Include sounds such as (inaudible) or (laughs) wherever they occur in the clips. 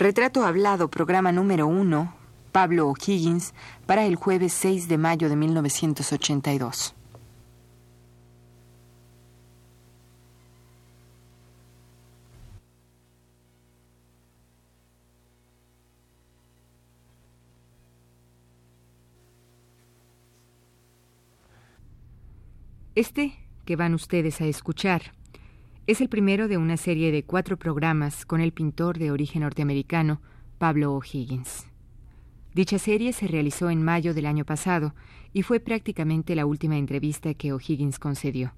Retrato Hablado, programa número uno, Pablo O'Higgins, para el jueves 6 de mayo de 1982. Este que van ustedes a escuchar es el primero de una serie de cuatro programas con el pintor de origen norteamericano Pablo O'Higgins. Dicha serie se realizó en mayo del año pasado y fue prácticamente la última entrevista que O'Higgins concedió.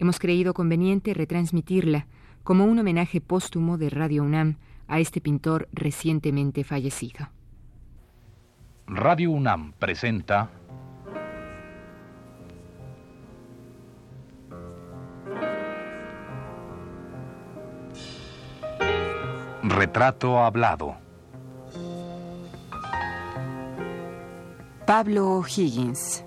Hemos creído conveniente retransmitirla como un homenaje póstumo de Radio UNAM a este pintor recientemente fallecido. Radio UNAM presenta Retrato hablado. Pablo Higgins.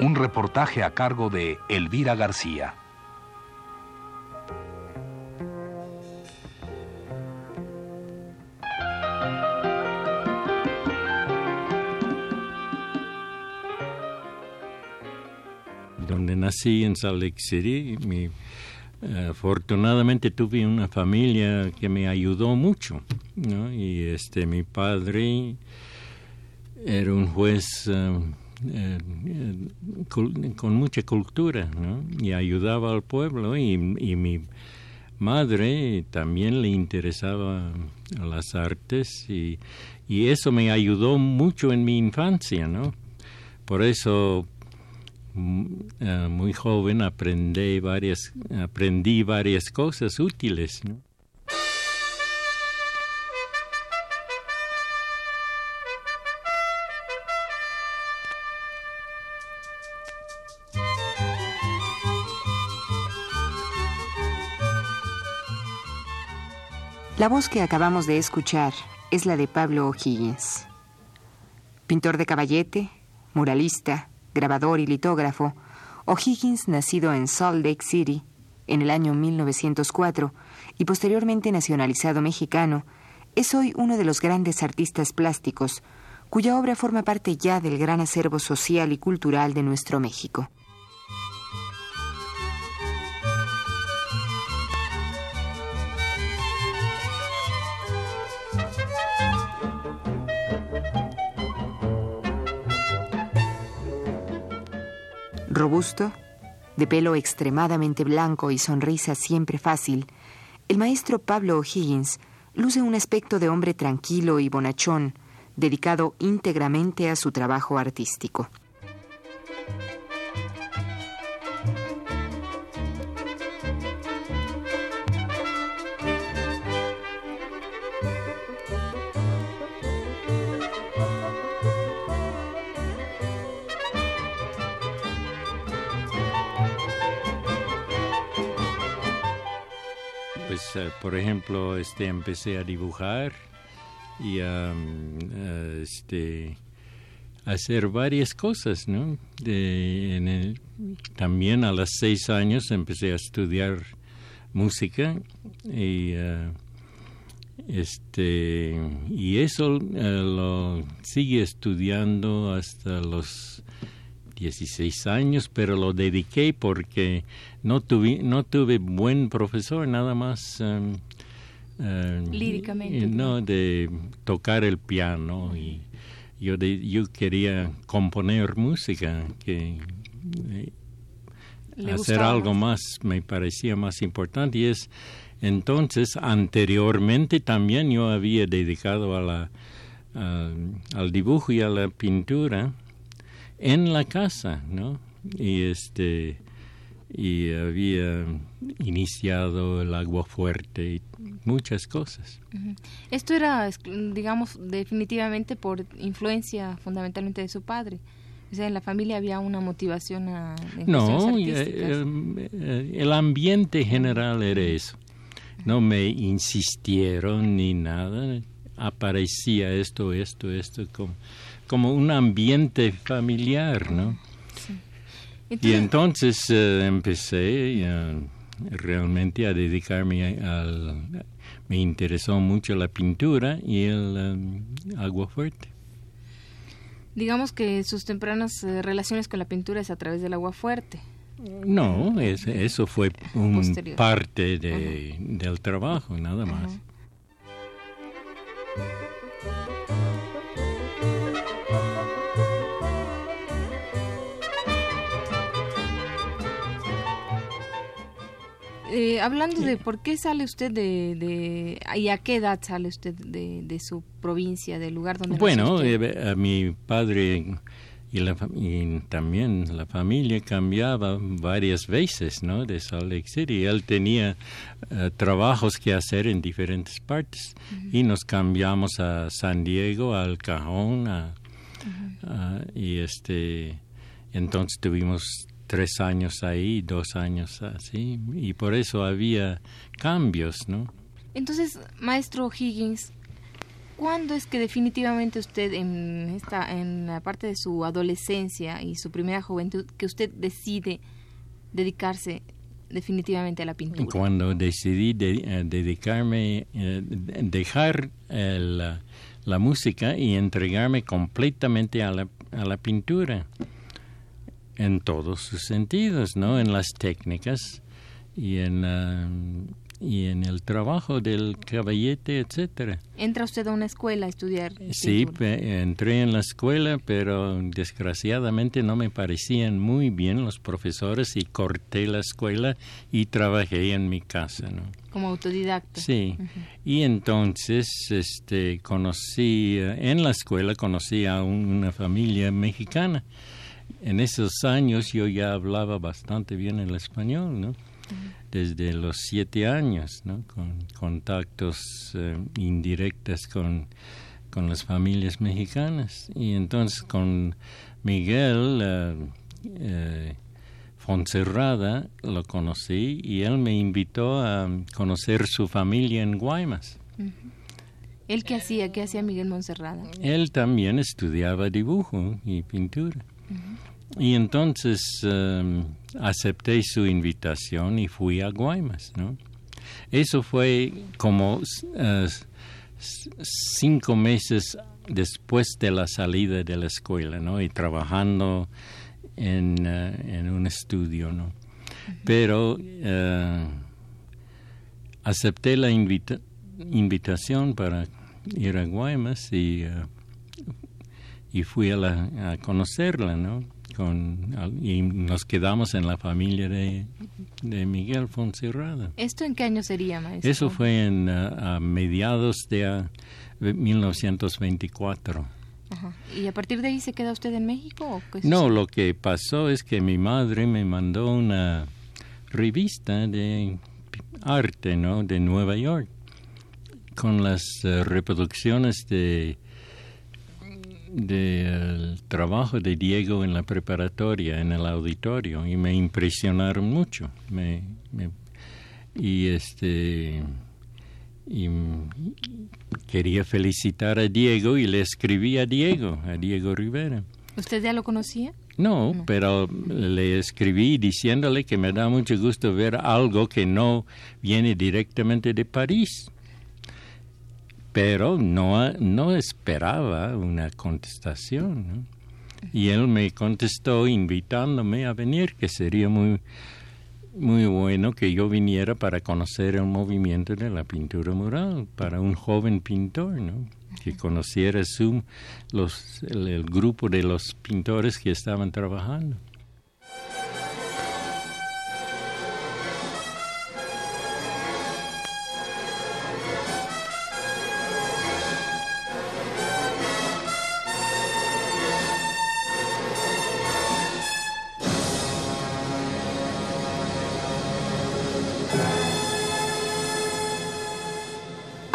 Un reportaje a cargo de Elvira García. Nací en Salt Lake City. afortunadamente tuve una familia que me ayudó mucho, Y este, mi padre era un juez eh, eh, con, mucha cultura, Y ayudaba al pueblo y, mi madre también le interesaba las artes y, y, eso me ayudó mucho en mi infancia, ¿no? Por eso eh, muy joven aprendí varias, aprendí varias cosas útiles. La voz que acabamos de escuchar es la de Pablo O'Higgins, pintor de caballete, muralista, grabador y litógrafo, O'Higgins, nacido en Salt Lake City en el año 1904 y posteriormente nacionalizado mexicano, es hoy uno de los grandes artistas plásticos, cuya obra forma parte ya del gran acervo social y cultural de nuestro México. Robusto, de pelo extremadamente blanco y sonrisa siempre fácil, el maestro Pablo O'Higgins luce un aspecto de hombre tranquilo y bonachón, dedicado íntegramente a su trabajo artístico. Por ejemplo, este, empecé a dibujar y a, este, hacer varias cosas, ¿no? también a los seis años empecé a estudiar música y uh, este y eso uh, lo sigue estudiando hasta los 16 años, pero lo dediqué porque no tuve, no tuve buen profesor, nada más. Um, Líricamente. No, de tocar el piano y yo, yo quería componer música, que eh, hacer algo más. me parecía más importante y es entonces anteriormente también yo había dedicado a la, al dibujo y a la pintura en la casa, ¿no? Y este y había iniciado el agua fuerte y muchas cosas. Esto era, digamos, definitivamente por influencia fundamentalmente de su padre. O sea, en la familia había una motivación a... No, eh, eh, el ambiente general era eso. No me insistieron ni nada. Aparecía esto, esto, esto, como como un ambiente familiar, ¿no? y entonces eh, empecé eh, realmente a dedicarme al... Me interesó mucho la pintura y el agua fuerte. Digamos que sus tempranas relaciones con la pintura es a través del agua fuerte. No, eso fue un parte de, del trabajo, nada más. Eh, hablando de por qué sale usted de, de, y a qué edad sale usted de, de su provincia, del lugar donde bueno, eh, a mi padre y, la, y también la familia cambiaba varias veces, ¿no? De Salt Lake City. Él tenía eh, trabajos que hacer en diferentes partes. Y nos cambiamos a San Diego, al Cajón, y este, entonces tuvimos tres años ahí, dos años así, y por eso había cambios, ¿no? Entonces, maestro Higgins, ¿cuándo es que definitivamente usted en esta en la parte de su adolescencia y su primera juventud que usted decide dedicarse definitivamente a la pintura? Cuando decidí eh, dedicarme, eh, dejar eh, la, la, música y entregarme completamente a la, a la pintura en todos sus sentidos, ¿no? En las técnicas y en, ah, y en el trabajo del caballete, etcétera. ¿Entra usted a una escuela a estudiar? Sí, entré en la escuela, pero desgraciadamente no me parecían muy bien los profesores y corté la escuela y trabajé en mi casa, ¿no? Como autodidacta. Sí. Y entonces este conocí en la escuela conocí a una familia mexicana en esos años yo ya hablaba bastante bien el español, ¿no? Desde los siete años, ¿no? Con contactos eh, indirectos con, con las familias mexicanas. Y entonces con Miguel eh, eh, Fonserrada lo conocí y él me invitó a conocer su familia en Guaymas. ¿Él qué hacía? ¿Qué hacía Miguel Monserrada? Él también estudiaba dibujo y pintura. Y entonces em, acepté su invitación y fui a Guaymas, ¿no? Eso fue como eh, cinco meses después de la salida de la escuela, ¿no? Y trabajando en, eh, en un estudio, ¿no? Pero eh, acepté la invitación para ir a Guaymas y y fui a, la, a conocerla, ¿no? Con, y nos quedamos en la familia de, de Miguel Fonserrada. ¿Esto en qué año sería, maestro? Eso fue en, a mediados de 1924. Ajá. ¿Y a partir de ahí se queda usted en México? O no, lo que pasó es que mi madre me mandó una revista de arte, ¿no? De Nueva York, con las eh, reproducciones de del trabajo de Diego en la preparatoria, en el auditorio, y me impresionaron mucho. Me, y este y quería felicitar a Diego y le escribí a Diego, a Diego Rivera. ¿Usted ya lo conocía? No, no, pero le escribí diciéndole que me da mucho gusto ver algo que no viene directamente de París pero no, no esperaba una contestación. Y él me contestó invitándome a venir, que sería muy, muy bueno que yo viniera para conocer el movimiento de la pintura mural, para un joven pintor, ¿no? que conociera su, los, el grupo de los pintores que estaban trabajando.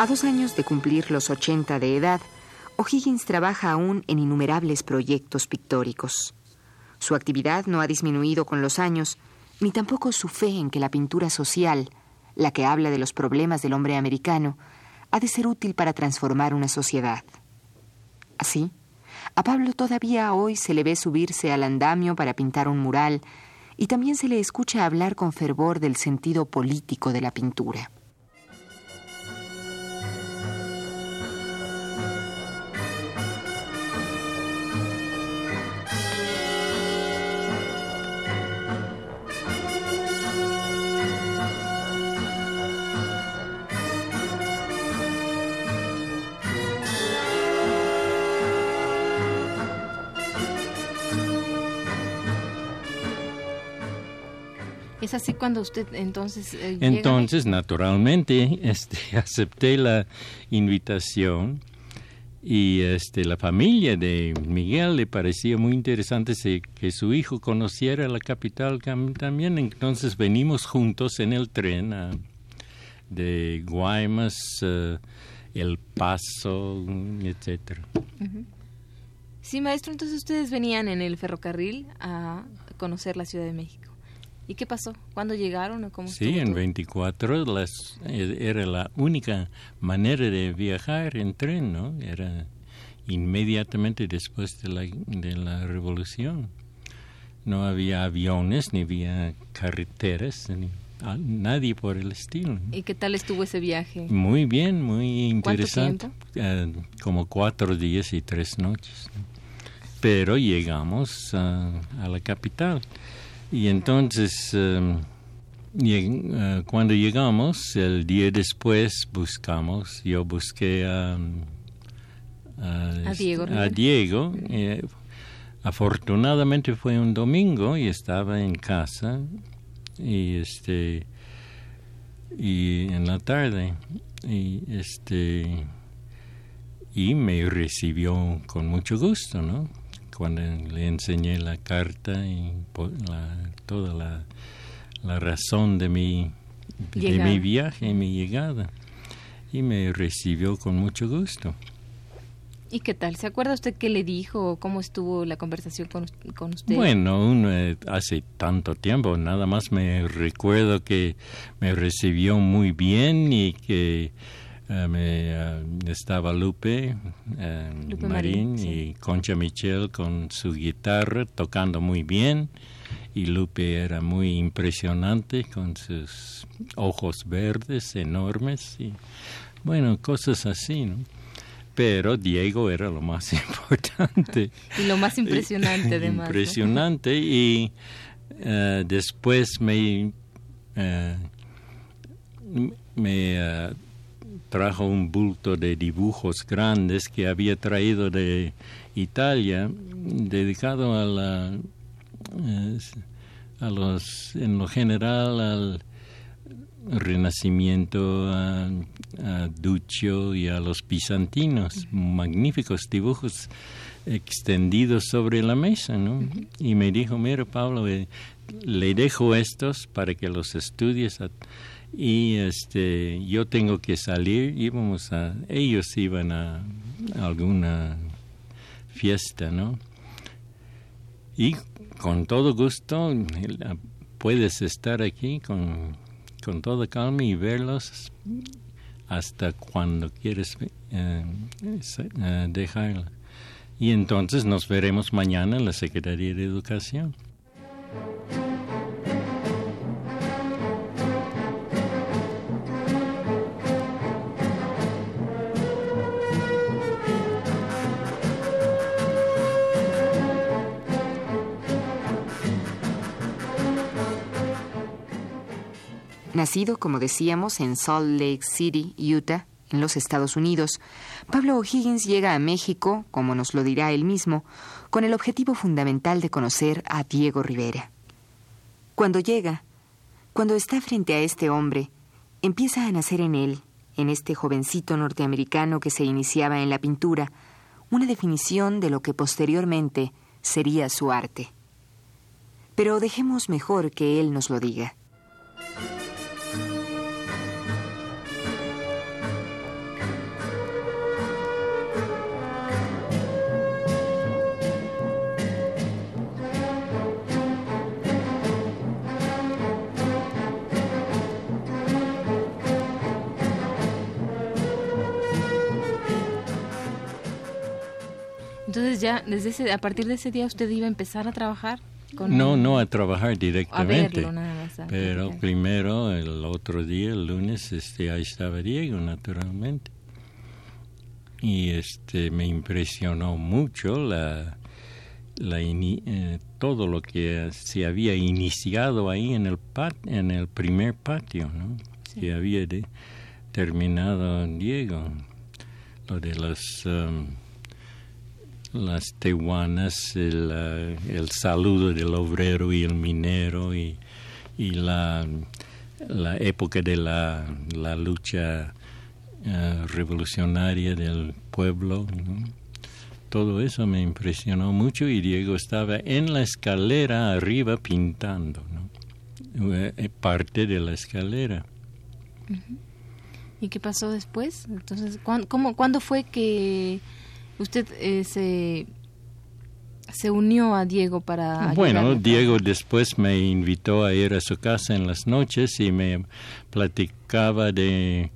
A dos años de cumplir los 80 de edad, O'Higgins trabaja aún en innumerables proyectos pictóricos. Su actividad no ha disminuido con los años, ni tampoco su fe en que la pintura social, la que habla de los problemas del hombre americano, ha de ser útil para transformar una sociedad. Así, A Pablo todavía hoy se le ve subirse al andamio para pintar un mural y también se le escucha hablar con fervor del sentido político de la pintura. Es así cuando usted entonces... Eh, entonces, naturalmente, (laughs) este, acepté la invitación y este, la familia de Miguel le parecía muy interesante que su hijo conociera la capital también. Entonces venimos juntos en el tren de Guaymas, eh, El Paso, etcétera. Sí, maestro, entonces ustedes venían en el ferrocarril a conocer la Ciudad de México. ¿Y qué pasó? ¿Cuándo llegaron o cómo Sí, en 24 las, eh, era la única manera de viajar en tren, ¿no? Era inmediatamente después de la, de la revolución. No había aviones, ni había carreteras, ni nadie por el estilo. ¿Y qué tal estuvo ese viaje? Muy bien, muy interesante. ¿Cuánto tiempo? Eh, como cuatro días y tres noches. Pero llegamos a la capital. Y entonces, em, eh, cuando llegamos, el día después buscamos, yo busqué a, Diego. Eh, afortunadamente fue un domingo y estaba en casa y este y en la tarde y este y me recibió con mucho gusto, ¿no? Cuando le enseñé la carta y toda la, razón de mi, de mi viaje, mi llegada. Y me recibió con mucho gusto. ¿Y qué tal? ¿Se acuerda usted qué le dijo? ¿Cómo estuvo la conversación con, con usted? Bueno, eh, hace tanto tiempo, nada más me recuerdo que me recibió muy bien y que me, eh, estaba Lupe, eh, Marín, y Concha Michel con su guitarra tocando muy bien y Lupe era muy impresionante con sus ojos verdes enormes y bueno, cosas así, ¿no? Pero Diego era lo más (laughs) importante. y lo más impresionante además. Impresionante y después me, me trajo un bulto de dibujos grandes que había traído de Italia, dedicado a la, a los, en lo general al Renacimiento, a, Duccio y a los bizantinos, magníficos dibujos extendidos sobre la mesa, ¿no? Y me dijo, mira Pablo, eh, le dejo estos para que los estudies y este yo tengo que salir. Íbamos a ellos iban a, alguna fiesta no y con todo gusto puedes estar aquí con, con toda calma y verlos hasta cuando quieres eh, eh, dejarla. Y entonces nos veremos mañana en la Secretaría de Educación Nacido, como decíamos, en Salt Lake City, Utah, en los Estados Unidos, Pablo O'Higgins llega a México, como nos lo dirá él mismo, con el objetivo fundamental de conocer a Diego Rivera. Cuando llega, cuando está frente a este hombre, empieza a nacer en él, en este jovencito norteamericano que se iniciaba en la pintura, una definición de lo que posteriormente sería su arte. Pero dejemos mejor que él nos lo diga. Entonces ya desde ese, a partir de ese día usted iba a empezar a trabajar con No, no a trabajar directamente. A verlo, nada más, a pero primero, el otro día, el lunes, este, ahí estaba Diego, naturalmente. Y este me impresionó mucho la, la ini- eh, todo lo que se había iniciado ahí en el pat, en el primer patio, ¿no? Que había de- terminado Diego, lo de las um, las tehuanas, el, eh, el saludo del obrero y el minero y, y la, la época de la, la lucha eh, revolucionaria del pueblo. Todo eso me impresionó mucho y Diego estaba en la escalera arriba pintando, ¿no? Eh, parte de la escalera. ¿Y qué pasó después? Entonces, ¿cuán- cómo, ¿cuándo fue que usted eh, se, se unió a Diego para... Bueno, ayudarle Diego después me invitó a ir a su casa en las noches y me platicaba de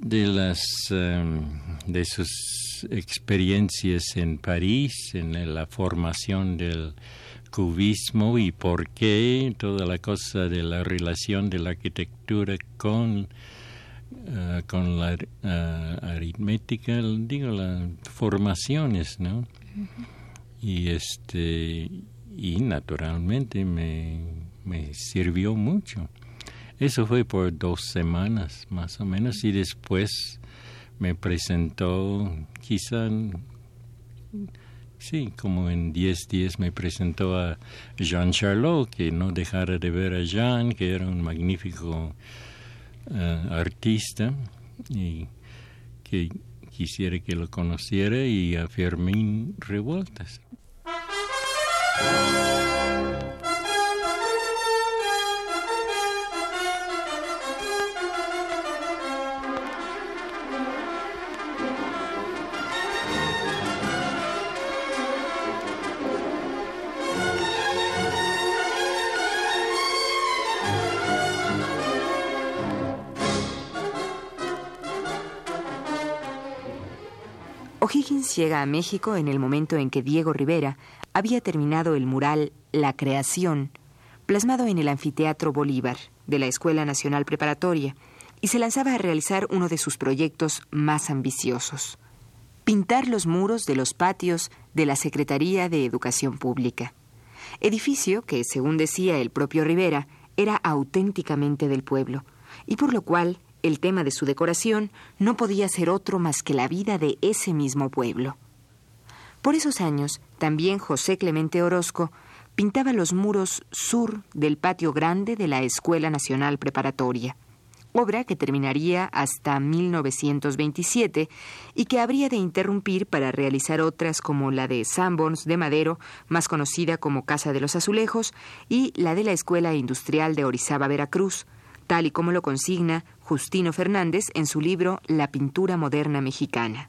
de las em, de sus experiencias en París, en la formación del cubismo y por qué toda la cosa de la relación de la arquitectura con eh, con la eh, aritmética, digo, las formaciones, ¿no? y este y naturalmente me, me sirvió mucho eso fue por dos semanas más o menos y después me presentó quizá sí como en 10 días me presentó a Jean Charlot que no dejara de ver a Jean que era un magnífico eh, artista y que quisiera que lo conociera y a Fermín Revueltas. Llega a México en el momento en que Diego Rivera había terminado el mural La Creación, plasmado en el Anfiteatro Bolívar de la Escuela Nacional Preparatoria, y se lanzaba a realizar uno de sus proyectos más ambiciosos, pintar los muros de los patios de la Secretaría de Educación Pública, edificio que, según decía el propio Rivera, era auténticamente del pueblo, y por lo cual el tema de su decoración no podía ser otro más que la vida de ese mismo pueblo. Por esos años, también José Clemente Orozco pintaba los muros sur del patio grande de la Escuela Nacional Preparatoria, obra que terminaría hasta 1927 y que habría de interrumpir para realizar otras como la de Sanborns de Madero, más conocida como Casa de los Azulejos, y la de la Escuela Industrial de Orizaba, Veracruz, tal y como lo consigna Justino Fernández en su libro La pintura moderna mexicana.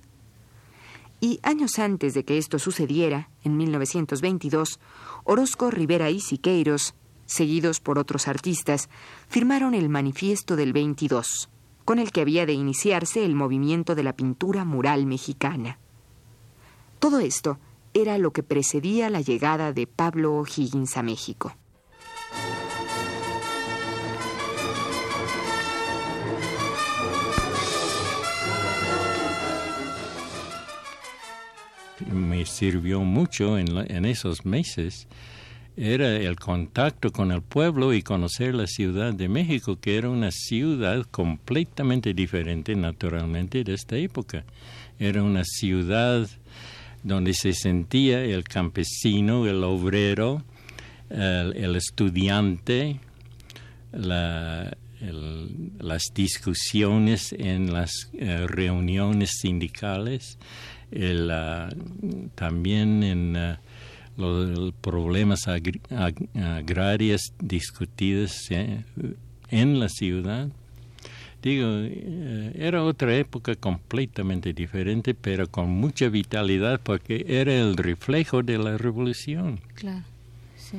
Y años antes de que esto sucediera, en 1922, Orozco Rivera y Siqueiros, seguidos por otros artistas, firmaron el Manifiesto del 22, con el que había de iniciarse el movimiento de la pintura mural mexicana. Todo esto era lo que precedía la llegada de Pablo O'Higgins a México. Me sirvió mucho en, la- esos meses era el contacto con el pueblo y conocer la Ciudad de México, que era una ciudad completamente diferente naturalmente de esta época. Era una ciudad donde se sentía el campesino, el obrero, el, estudiante, las discusiones en las eh, reuniones sindicales, el, ah, también en ah, los problemas agri- ag- agrarios discutidos eh, en la ciudad. Digo, eh, era otra época completamente diferente, pero con mucha vitalidad porque era el reflejo de la revolución. Claro, sí.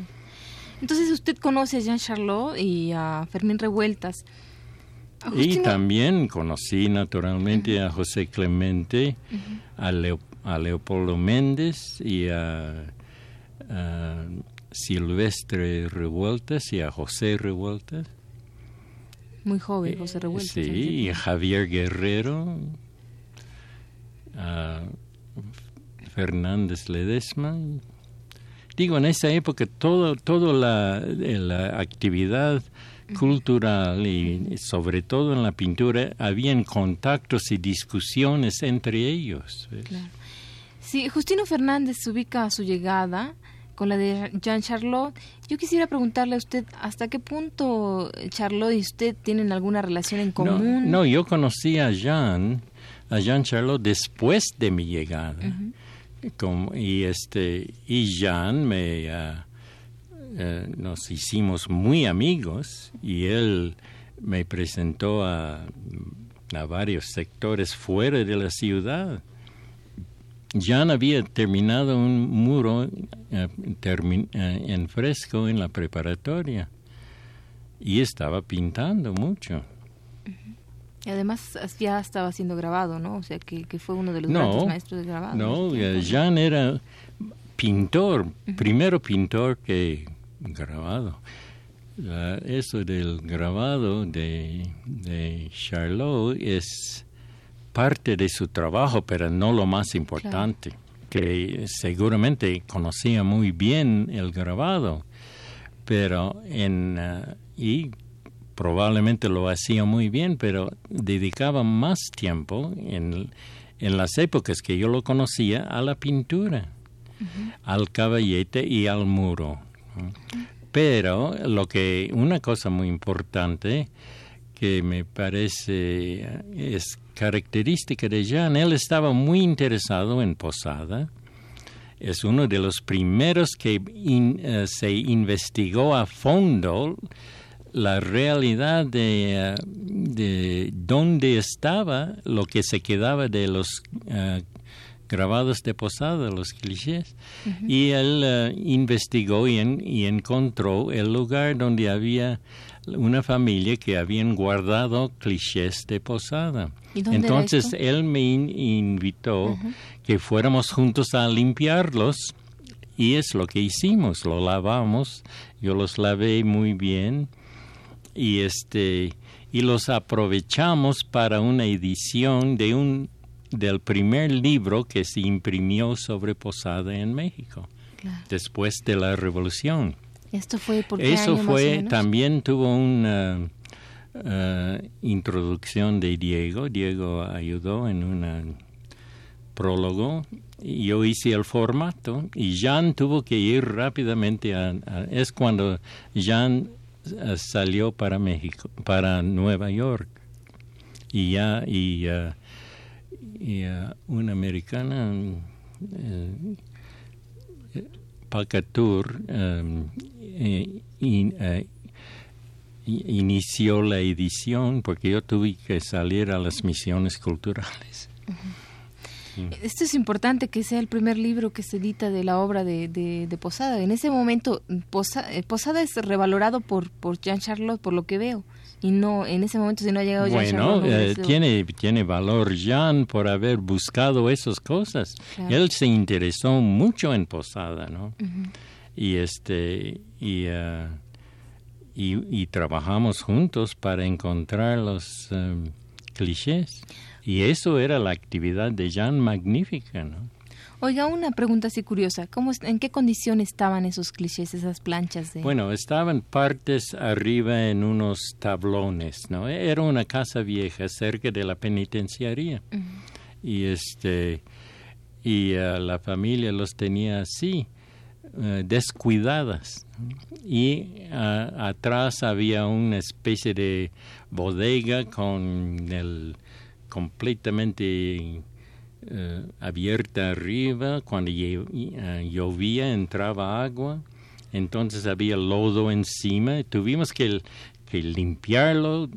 Entonces usted conoce a Jean Charlot y a Fermín Revueltas. Y también conocí naturalmente a José Clemente, a, Leo- a Leopoldo Méndez y a, Silvestre Revueltas y a José Revueltas. Muy joven, José Revueltas. Sí, y a Javier Guerrero, a Fernández Ledesma. Digo, en esa época todo, toda la, actividad cultural y sobre todo en la pintura habían contactos y discusiones entre ellos. Sí, Justino Fernández se ubica a su llegada con la de Jean Charlotte. Yo quisiera preguntarle a usted hasta qué punto Charlotte y usted tienen alguna relación en común. No, yo conocí a Jean, a Jean Charlotte después de mi llegada y este y Jan me ah, eh, nos hicimos muy amigos y él me presentó a, a varios sectores fuera de la ciudad. Jan había terminado un muro eh, eh, en fresco en la preparatoria y estaba pintando mucho. Y además ya estaba siendo grabado, ¿no? O sea, que, fue uno de los grandes maestros de grabado. No, Jean era pintor, primero pintor que grabado. eso del grabado de, de, Charlot es parte de su trabajo, pero no lo más importante. Que seguramente conocía muy bien el grabado, pero en. Uh, y probablemente lo hacía muy bien, pero dedicaba más tiempo en, en las épocas que yo lo conocía a la pintura, al caballete y al muro. Pero lo que una cosa muy importante que me parece es característica de Jean, él estaba muy interesado en Posada. Es uno de los primeros que eh, se investigó a fondo la realidad de, uh, de dónde estaba lo que se quedaba de los uh, grabados de Posada, los clichés. Y él uh, investigó y, y, encontró el lugar donde había una familia que habían guardado clichés de Posada. Entonces él me invitó que fuéramos juntos a limpiarlos y es lo que hicimos, lo lavamos, yo los lavé muy bien y este y los aprovechamos para una edición de un del primer libro que se imprimió sobre Posada en México después de la Revolución. Esto fue Eso fue también tuvo una uh, introducción de Diego. Diego ayudó en un prólogo. Yo hice el formato y Jan tuvo que ir rápidamente a es cuando Jan eh, salió para México, para Nueva York. Y ya, y, uh, y uh, una americana, uh, Pacatur, um, in, inició la edición porque yo tuve que salir a las misiones culturales. Esto es importante que sea el primer libro que se edita de la obra de, de, Posada. En ese momento, eh, Posada, es revalorado por, por Jean Charlotte, por lo que veo. Y no, en ese momento, si no ha llegado Jean. Bueno, eh, tiene, tiene valor Jean por haber buscado esas cosas. Él se interesó mucho en Posada, ¿no? Y este. Y, uh, y, y, trabajamos juntos para encontrar los um, clichés. Y eso era la actividad de Jean magnífica, ¿no? Oiga, una pregunta así curiosa. ¿Cómo, ¿En qué condición estaban esos clichés, esas planchas? De... Bueno, estaban partes arriba en unos tablones, ¿no? Era una casa vieja cerca de la penitenciaría. Y este y uh, la familia los tenía así, uh, descuidadas. Y uh, atrás había una especie de bodega con el completamente eh, abierta arriba, cuando eh, llovía entraba agua, entonces había lodo encima, tuvimos que, limpiarlo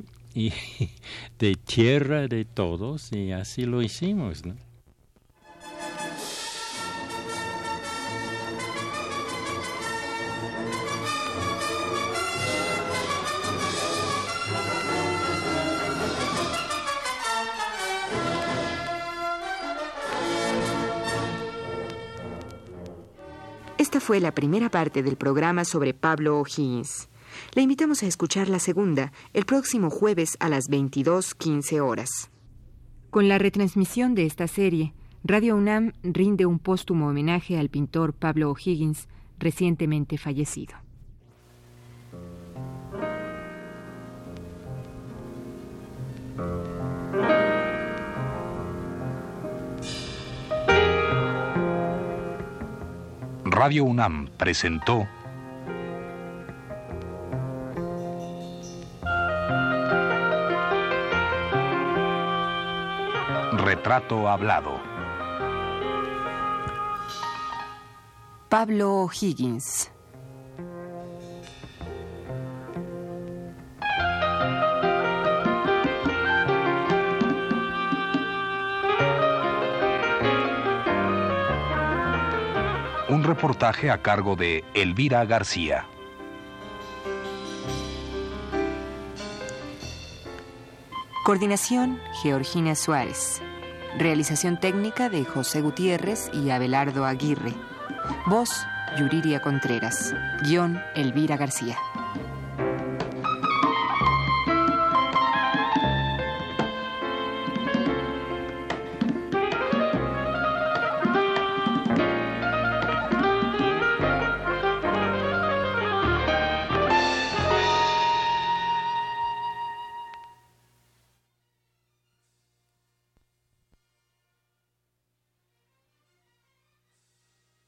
(laughs) de tierra de todos y así lo hicimos. ¿no? Fue la primera parte del programa sobre Pablo O'Higgins. Le invitamos a escuchar la segunda el próximo jueves a las 22.15 horas. Con la retransmisión de esta serie, Radio UNAM rinde un póstumo homenaje al pintor Pablo O'Higgins, recientemente fallecido. Radio UNAM presentó Retrato Hablado. Pablo Higgins. Un reportaje a cargo de Elvira García. Coordinación, Georgina Suárez. Realización técnica de José Gutiérrez y Abelardo Aguirre. Voz, Yuriria Contreras. Guión, Elvira García.